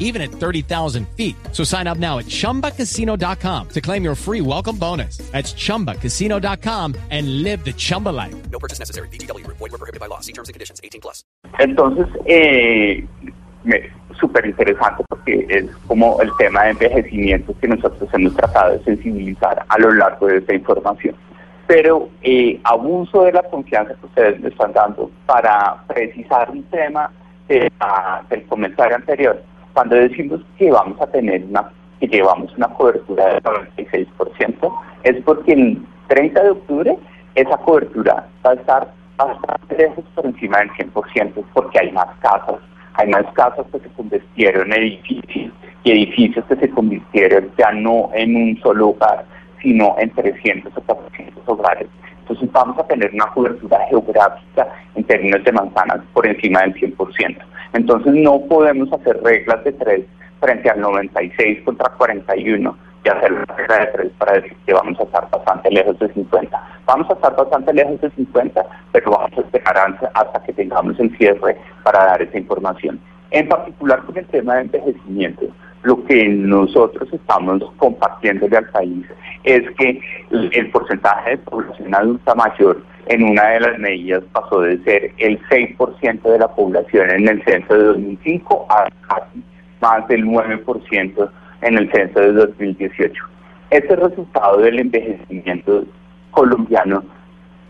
even at 30,000 feet. So sign up now at chumbacasino.com to claim your free welcome bonus. That's chumbacasino.com and live the Chumba life. No purchase necessary. BGW. Void were prohibited by law. See terms and conditions. 18 plus. Entonces, eh, súper interesante porque es como el tema de envejecimiento que nosotros hemos tratado de sensibilizar a lo largo de esta información. Pero eh, abuso de la confianza que ustedes me están dando para precisar un tema de la- del comentario anterior. Cuando decimos que vamos a tener una, que llevamos una cobertura del 96%, es porque el 30 de octubre esa cobertura va a estar bastante lejos por encima del 100%, porque hay más casas, hay más casas que se convirtieron en edificios y edificios que se convirtieron ya no en un solo hogar, sino en 300 o 400 hogares. Entonces vamos a tener una cobertura geográfica en términos de manzanas por encima del 100%. Entonces no podemos hacer reglas de tres frente al 96 contra 41 y hacer la regla de tres para decir que vamos a estar bastante lejos de 50. Vamos a estar bastante lejos de 50, pero vamos a esperar hasta- que tengamos el cierre para dar esa información. En particular con el tema de envejecimiento, lo que nosotros estamos compartiéndole al país es que el porcentaje de población adulta mayor en una de las medidas pasó de ser el 6% de la población en el censo de 2005 a casi más del 9% en el censo de 2018. Ese resultado del envejecimiento colombiano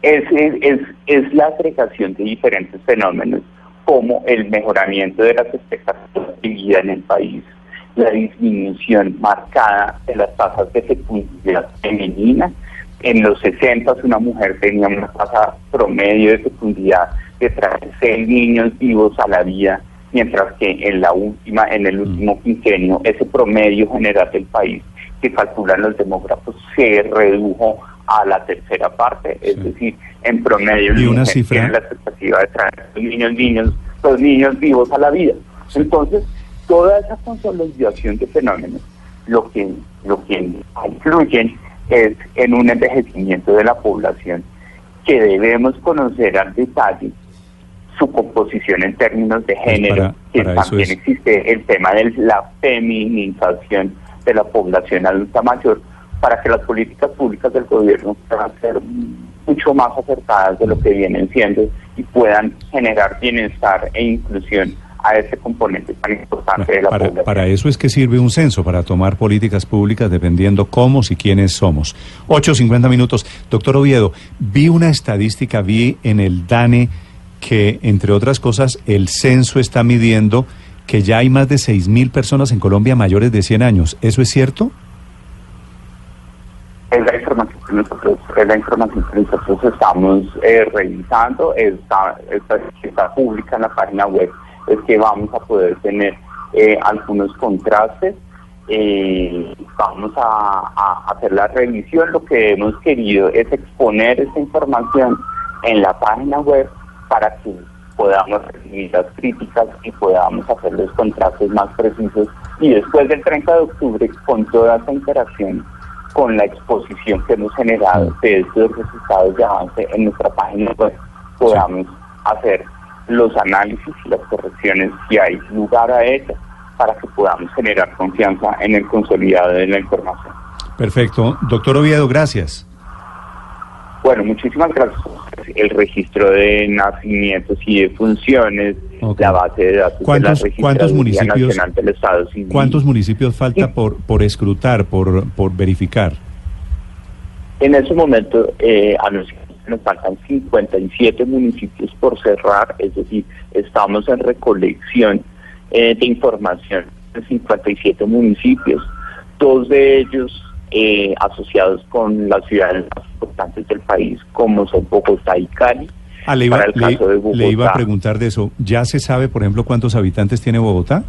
es, es, es la agregación de diferentes fenómenos como el mejoramiento de las expectativas de vida en el país, la disminución marcada de las tasas de fecundidad femenina. En los 60 una mujer tenía una tasa promedio de fecundidad de traer seis niños vivos a la vida, mientras que en la última, en el último quinquenio, ese promedio general del país que calculan los demógrafos se redujo a la tercera parte, es Sí. decir, en promedio ¿Y una cifra? la expectativa de traer niños, niños, los niños vivos a la vida. Entonces, toda esa consolidación de fenómenos, lo que, lo que influyen es en un envejecimiento de la población que debemos conocer al detalle su composición en términos de género, para- que para también es- existe el tema de la feminización de la población adulta mayor, para que las políticas públicas del gobierno puedan ser mucho más acertadas de lo que vienen siendo y puedan generar bienestar e inclusión a ese componente tan importante de la Para, población. para eso es que sirve un censo, para tomar políticas públicas dependiendo cómo y quiénes somos. 8.50 minutos. Doctor Oviedo, vi una estadística, vi en el DANE que, entre otras cosas, el censo está midiendo que ya hay más de 6.000 personas en Colombia mayores de 100 años. ¿Eso es cierto? es la información que nosotros, es la información que nosotros estamos eh, revisando, está, está, está pública en la página web, es que vamos a poder tener eh, algunos contrastes, eh, vamos a, a hacer la revisión, lo que hemos querido es exponer esta información en la página web para que podamos recibir las críticas y podamos hacer los contrastes más precisos y después del 30 de octubre con toda esa interacción con la exposición que hemos generado de estos resultados de avance en nuestra página web podamos hacer los análisis y las correcciones si hay lugar a ellas para que podamos generar confianza en el consolidado de la información. Perfecto. Doctor Oviedo, gracias. Bueno, muchísimas gracias. El registro de nacimientos y de funciones, Ok. la base de datos de la ¿Cuántos- municipios- Nacional del Estado Civil. ¿Cuántos municipios falta Sí. por, por escrutar, por, por verificar? En ese momento eh, anunciamos que nos faltan 57 municipios por cerrar, es decir, estamos en recolección eh, de información de 57 municipios, dos de ellos eh, asociados con las ciudades más importantes del país, como son Bogotá y Cali. Ah, le iba, Para el le- caso de Bogotá. le iba a preguntar de eso. ¿Ya se sabe, por ejemplo, cuántos habitantes tiene Bogotá?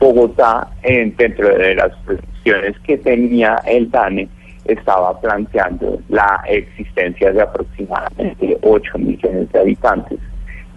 Bogotá, eh, dentro de las previsiones que tenía el DANE, estaba planteando la existencia de aproximadamente 8 millones de habitantes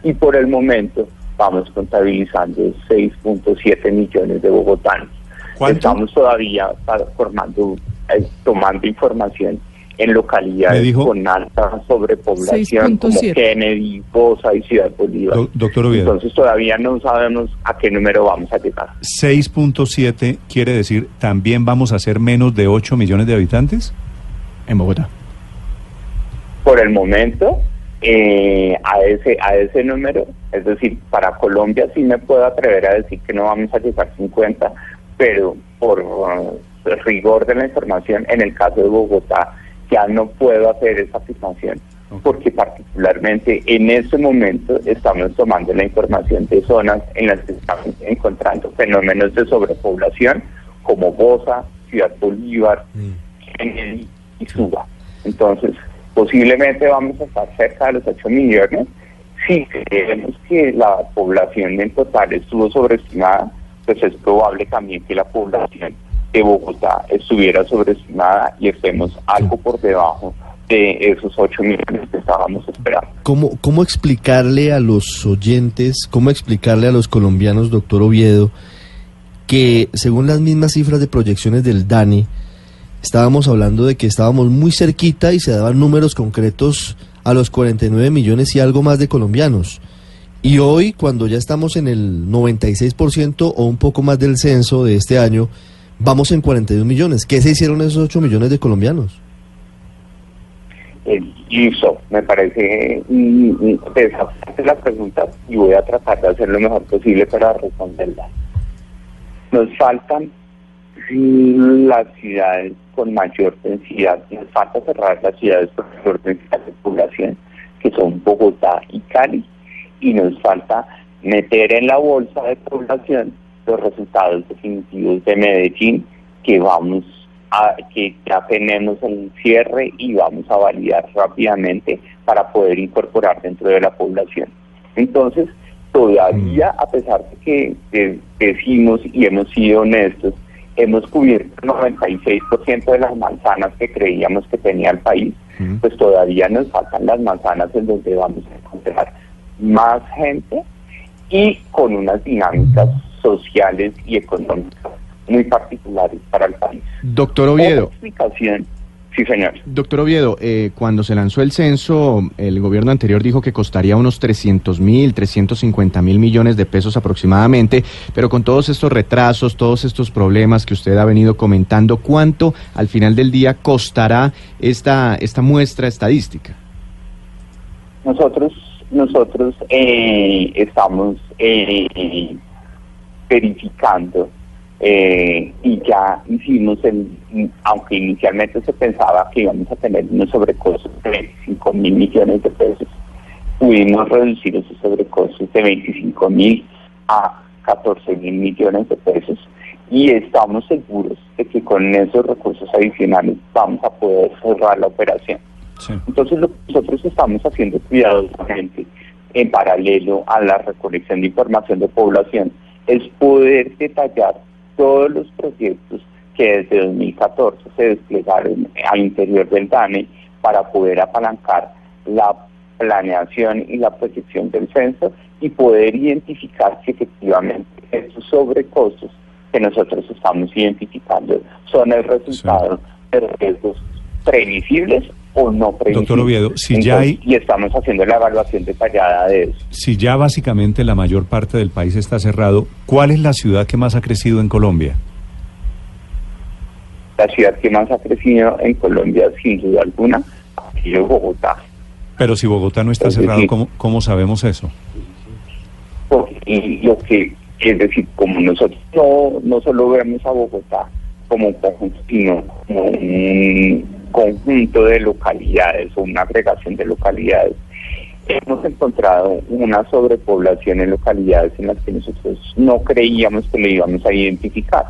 y por el momento vamos contabilizando 6.7 millones de bogotanos. ¿Cuánto? Estamos todavía formando, eh, tomando información en localidades dijo- con alta sobrepoblación como 6.7. Kennedy, Bosa y Ciudad Bolívar. Do- doctor Oviedo. Entonces todavía no sabemos a qué número vamos a llegar. 6.7 quiere decir también vamos a ser menos de 8 millones de habitantes. En Bogotá. Por el momento, eh, a ese a ese número, es decir, para Colombia sí me puedo atrever a decir que no vamos a llegar a 50, pero por uh, rigor de la información, en el caso de Bogotá, ya no puedo hacer esa afirmación, Ok. porque particularmente en este momento estamos tomando la información de zonas en las que estamos encontrando fenómenos de sobrepoblación, como Bosa, Ciudad Bolívar, Kennedy y Suba. Entonces, posiblemente vamos a estar cerca de los 8 millones. Si creemos que la población en total estuvo sobreestimada, pues es probable también que la población de Bogotá estuviera sobreestimada y estemos algo por debajo de esos 8 millones que estábamos esperando. ¿Cómo, ¿Cómo explicarle a los oyentes, cómo explicarle a los colombianos, doctor Oviedo, que según las mismas cifras de proyecciones del DANI, estábamos hablando de que estábamos muy cerquita y se daban números concretos a los 49 millones y algo más de colombianos? Y hoy, cuando ya estamos en el 96% o un poco más del censo de este año, vamos en 42 millones. ¿Qué se hicieron esos 8 millones de colombianos? Eh, listo, me parece mm, mm, desafiante la pregunta y voy a tratar de hacer lo mejor posible para responderla. Nos faltan mm, las ciudades con mayor densidad, nos falta cerrar las ciudades con mayor densidad de población, que son Bogotá y Cali, y nos falta meter en la bolsa de población los resultados definitivos de Medellín, que vamos a, que ya tenemos el cierre y vamos a validar rápidamente para poder incorporar dentro de la población. Entonces, todavía, a pesar de que eh, decimos y hemos sido honestos, hemos cubierto el 96% de las manzanas que creíamos que tenía el país, pues todavía nos faltan las manzanas en donde vamos a encontrar más gente y con unas dinámicas sociales y económicas muy particulares para el país. Doctor Oviedo, explicación, sí señor. doctor Oviedo, eh, cuando se lanzó el censo, el gobierno anterior dijo que costaría unos 300 mil, 350 mil millones de pesos aproximadamente, pero con todos estos retrasos, todos estos problemas que usted ha venido comentando, ¿cuánto al final del día costará esta, esta muestra estadística? Nosotros, nosotros eh, estamos eh, verificando eh, y ya hicimos, el, aunque inicialmente se pensaba que íbamos a tener unos sobrecostos de 25 mil millones de pesos, pudimos reducir esos sobrecostos de 25 mil a 14 mil millones de pesos y estamos seguros de que con esos recursos adicionales vamos a poder cerrar la operación. Sí. Entonces lo que nosotros estamos haciendo cuidadosamente en paralelo a la recolección de información de población es poder detallar todos los proyectos que desde 2014 se desplegaron al interior del DANE para poder apalancar la planeación y la proyección del censo y poder identificar si efectivamente estos sobrecostos que nosotros estamos identificando son el resultado de riesgos previsibles o no previsibles. Doctor Oviedo, si ya hay- Y estamos haciendo la evaluación detallada de eso. Si ya básicamente la mayor parte del país está cerrado, ¿cuál es la ciudad que más ha crecido en Colombia? La ciudad que más ha crecido en Colombia, sin duda alguna, ha sido Bogotá. Pero si Bogotá no está Es cerrado, decir- ¿cómo, cómo sabemos eso? Porque- y lo que, es decir, como nosotros no, no solo vemos a Bogotá como un conjunto, sino como un conjunto de localidades o una agregación de localidades, hemos encontrado una sobrepoblación en localidades en las que nosotros no creíamos que lo íbamos a identificar.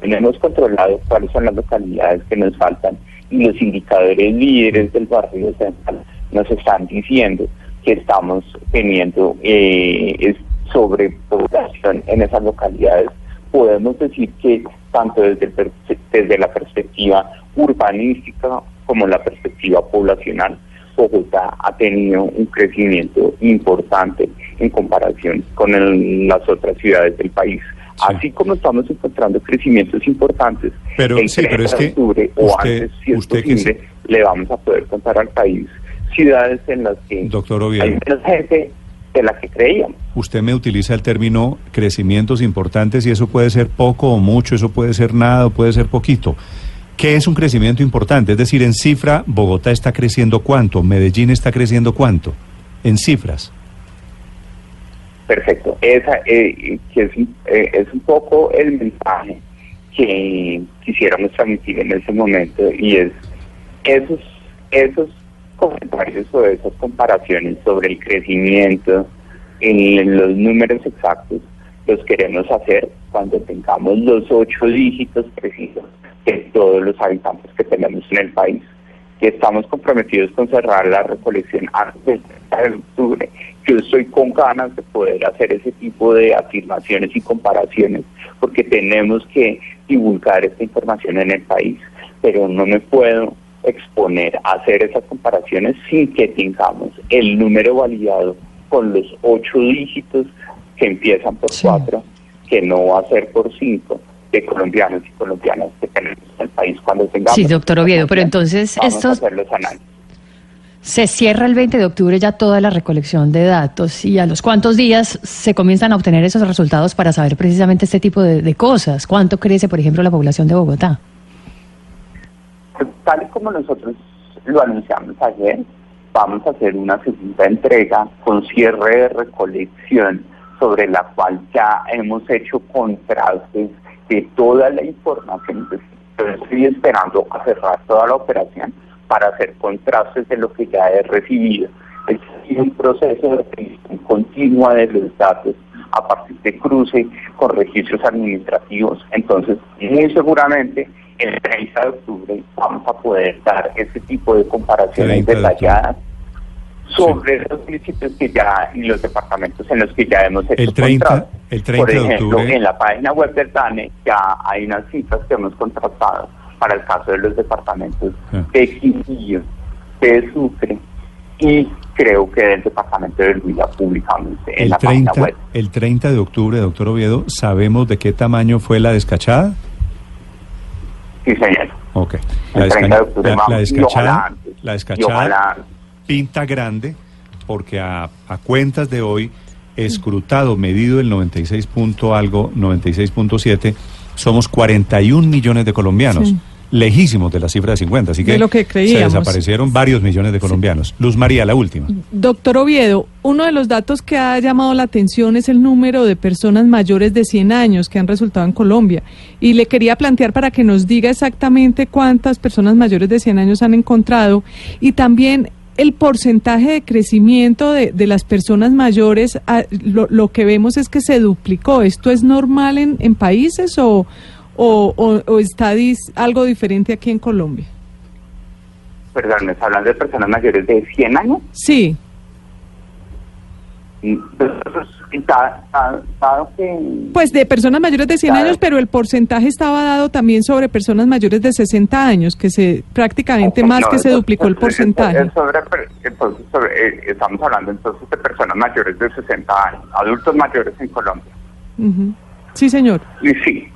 Tenemos controlado cuáles son las localidades que nos faltan y los indicadores líderes del barrio central nos están diciendo que estamos teniendo eh, sobrepoblación en esas localidades. Podemos decir que tanto desde, desde la perspectiva urbanística como la perspectiva poblacional, Bogotá ha tenido un crecimiento importante en comparación con el- las otras ciudades del país. Sí. Así como estamos encontrando crecimientos importantes, Pero, el sí, pero es 30 de que octubre o usted- antes, si usted que posible, le vamos a poder contar al país ciudades en las que Doctor hay menos gente de la que creíamos. Usted me utiliza el término crecimientos importantes y eso puede ser poco o mucho, eso puede ser nada o puede ser poquito. ¿Qué es un crecimiento importante? Es decir, en cifra, Bogotá está creciendo cuánto, Medellín está creciendo cuánto, en cifras. Perfecto. Esa eh, que es, eh, es un poco el mensaje que quisiéramos transmitir en ese momento y es esos esos comentarios o esas comparaciones sobre el crecimiento en los números exactos los queremos hacer cuando tengamos los ocho dígitos precisos todos los habitantes que tenemos en el país que estamos comprometidos con cerrar la recolección antes del 30 de octubre. Yo estoy con ganas de poder hacer ese tipo de afirmaciones y comparaciones, porque tenemos que divulgar esta información en el país, pero no me puedo exponer a hacer esas comparaciones sin que tengamos el número validado con los ocho dígitos que empiezan por Sí. cuatro, que no va a ser por cinco de colombianos y colombianas que tenemos en el país cuando tengamos. Sí, doctor Oviedo, pero entonces estos-. Se cierra el 20 de octubre ya toda la recolección de datos y a los cuántos días se comienzan a obtener esos resultados para saber precisamente este tipo de, de cosas. ¿Cuánto crece, por ejemplo, la población de Bogotá? Tal y como nosotros lo anunciamos ayer, vamos a hacer una segunda entrega con cierre de recolección sobre la cual ya hemos hecho contrastes de toda la información. Pues, Yo estoy esperando a cerrar toda la operación para hacer contrastes de lo que ya he recibido. Es un proceso de revisión continua de los datos a partir de cruce con registros administrativos. Entonces, muy seguramente el 30 de octubre vamos a poder dar ese tipo de comparaciones 30 de octubre. detalladas sobre los municipios que ya y los departamentos en los que ya hemos hecho El 30 contrastes. el 30 Por de ejemplo, octubre. en la página web del DANE ya hay unas cifras que hemos contrastado para el caso de los departamentos Ah. de Quindío, de Sucre y creo que del departamento de Huila publicamos en El la 30, página web. el 30 de octubre, doctor Oviedo, ¿sabemos de qué tamaño fue la descachada? Sí, señor. Ok. El La, 30 de desca- octubre la- la descachada, la descachada pinta grande porque a, a cuentas de hoy, escrutado, medido el 96 punto algo, 96.7, somos 41 millones de colombianos. Sí. Lejísimos de la cifra de 50, así De que lo que se creíamos. desaparecieron varios millones de colombianos. Luz María, la última. Doctor Oviedo, uno de los datos que ha llamado la atención es el número de personas mayores de 100 años que han resultado en Colombia. Y le quería plantear para que nos diga exactamente cuántas personas mayores de 100 años han encontrado y también el porcentaje de crecimiento de, de las personas mayores. ah, Lo, lo que vemos es que se duplicó. ¿Esto es normal en, en países o, o, o- o está dis- algo diferente aquí en Colombia? perdón, ¿me hablando de personas mayores de 100 años? Sí. Entonces, da- da- dado que Pues de personas mayores de 100 Claro. años, pero el porcentaje estaba dado también sobre personas mayores de 60 años, que se prácticamente más No, que se duplicó el porcentaje. es sobre per- entonces, sobre- eh, estamos hablando entonces de personas mayores de 60 años, adultos mayores en Colombia. Sí, señor. Y sí,